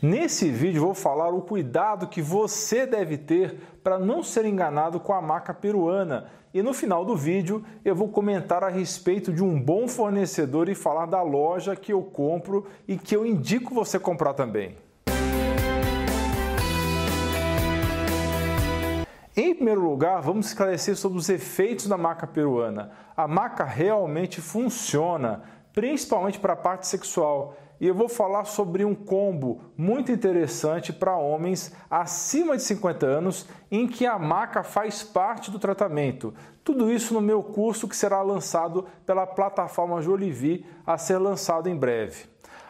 Nesse vídeo vou falar o cuidado que você deve ter para não ser enganado com a maca peruana. E no final do vídeo eu vou comentar a respeito de um bom fornecedor e falar da loja que eu compro e que eu indico você comprar também. Em primeiro lugar, vamos esclarecer sobre os efeitos da maca peruana. A maca realmente funciona, principalmente para a parte sexual e eu vou falar sobre um combo muito interessante para homens acima de 50 anos em que a maca faz parte do tratamento. Tudo isso no meu curso que será lançado pela plataforma Jolivie a ser lançado em breve.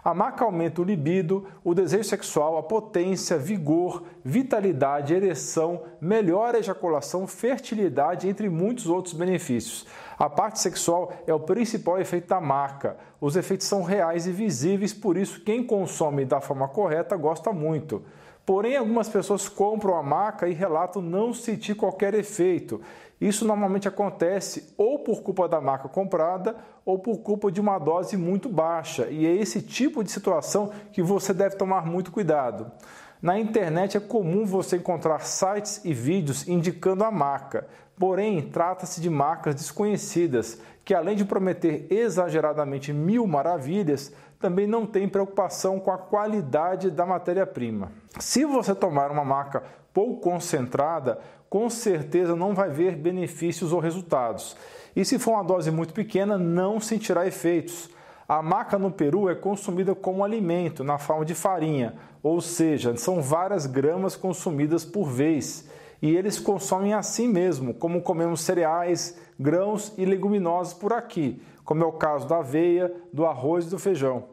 A maca aumenta o libido, o desejo sexual, a potência, vigor, vitalidade, ereção, melhora a ejaculação, fertilidade, entre muitos outros benefícios. A parte sexual é o principal efeito da maca. Os efeitos são reais e visíveis, por isso quem consome da forma correta gosta muito. Porém, algumas pessoas compram a maca e relatam não sentir qualquer efeito. Isso normalmente acontece ou por culpa da maca comprada ou por culpa de uma dose muito baixa, e é esse tipo de situação que você deve tomar muito cuidado. Na internet é comum você encontrar sites e vídeos indicando a marca, porém trata-se de marcas desconhecidas que, além de prometer exageradamente mil maravilhas, também não têm preocupação com a qualidade da matéria-prima. Se você tomar uma marca pouco concentrada, com certeza não vai ver benefícios ou resultados. E se for uma dose muito pequena, não sentirá efeitos. A maca no Peru é consumida como alimento, na forma de farinha, ou seja, são várias gramas consumidas por vez. E eles consomem assim mesmo, como comemos cereais, grãos e leguminosos por aqui, como é o caso da aveia, do arroz e do feijão.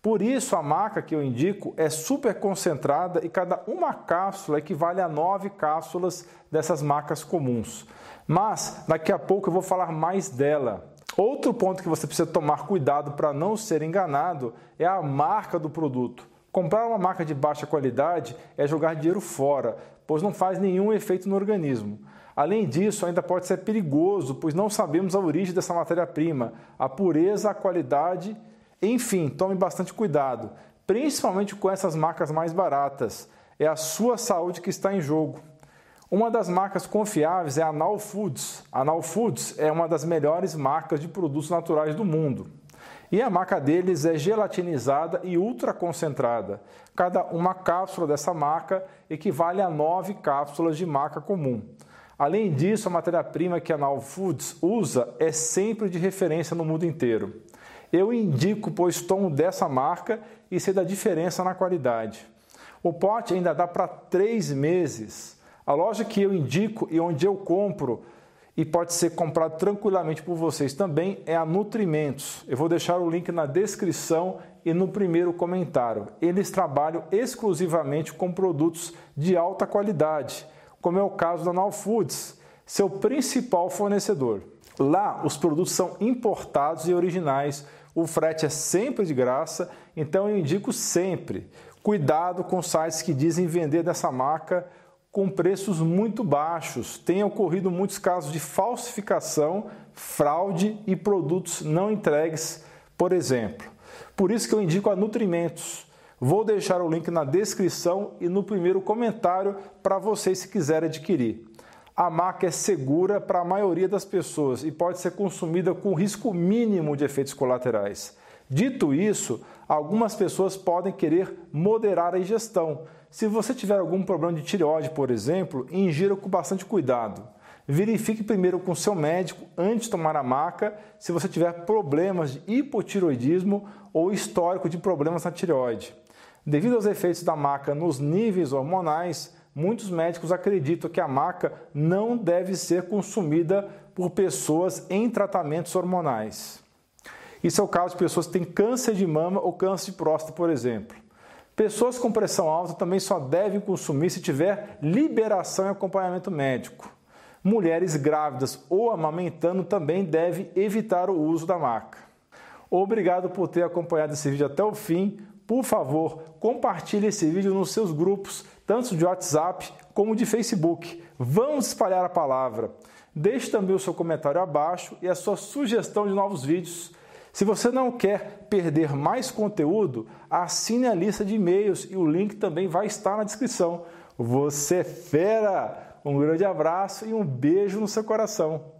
Por isso, a maca que eu indico é super concentrada e cada uma cápsula equivale a nove cápsulas dessas macas comuns. Mas daqui a pouco eu vou falar mais dela. Outro ponto que você precisa tomar cuidado para não ser enganado é a marca do produto. Comprar uma marca de baixa qualidade é jogar dinheiro fora, pois não faz nenhum efeito no organismo. Além disso, ainda pode ser perigoso, pois não sabemos a origem dessa matéria-prima, a pureza, a qualidade enfim, tome bastante cuidado, principalmente com essas marcas mais baratas. É a sua saúde que está em jogo. Uma das marcas confiáveis é a Now Foods. A Now Foods é uma das melhores marcas de produtos naturais do mundo. E a marca deles é gelatinizada e ultra concentrada. Cada uma cápsula dessa marca equivale a nove cápsulas de marca comum. Além disso, a matéria-prima que a Now Foods usa é sempre de referência no mundo inteiro. Eu indico, pois tomo dessa marca e sei da diferença na qualidade. O pote ainda dá para três meses. A loja que eu indico e onde eu compro e pode ser comprado tranquilamente por vocês também é a Nutrimentos. Eu vou deixar o link na descrição e no primeiro comentário. Eles trabalham exclusivamente com produtos de alta qualidade, como é o caso da Now Foods, seu principal fornecedor. Lá, os produtos são importados e originais o frete é sempre de graça, então eu indico sempre. Cuidado com sites que dizem vender dessa marca com preços muito baixos. Tem ocorrido muitos casos de falsificação, fraude e produtos não entregues, por exemplo. Por isso que eu indico a Nutrimentos. Vou deixar o link na descrição e no primeiro comentário para vocês se quiserem adquirir a marca é segura para a maioria das pessoas e pode ser consumida com risco mínimo de efeitos colaterais. Dito isso, algumas pessoas podem querer moderar a ingestão. Se você tiver algum problema de tireoide, por exemplo, ingira com bastante cuidado. Verifique primeiro com seu médico antes de tomar a maca se você tiver problemas de hipotiroidismo ou histórico de problemas na tireoide. Devido aos efeitos da maca nos níveis hormonais, muitos médicos acreditam que a maca não deve ser consumida por pessoas em tratamentos hormonais. Isso é o caso de pessoas que têm câncer de mama ou câncer de próstata, por exemplo. Pessoas com pressão alta também só devem consumir se tiver liberação e acompanhamento médico. Mulheres grávidas ou amamentando também devem evitar o uso da maca. Obrigado por ter acompanhado esse vídeo até o fim. Por favor, compartilhe esse vídeo nos seus grupos, tanto de WhatsApp como de Facebook. Vamos espalhar a palavra. Deixe também o seu comentário abaixo e a sua sugestão de novos vídeos. Se você não quer perder mais conteúdo, assine a lista de e-mails e o link também vai estar na descrição. Você é fera! Um grande abraço e um beijo no seu coração.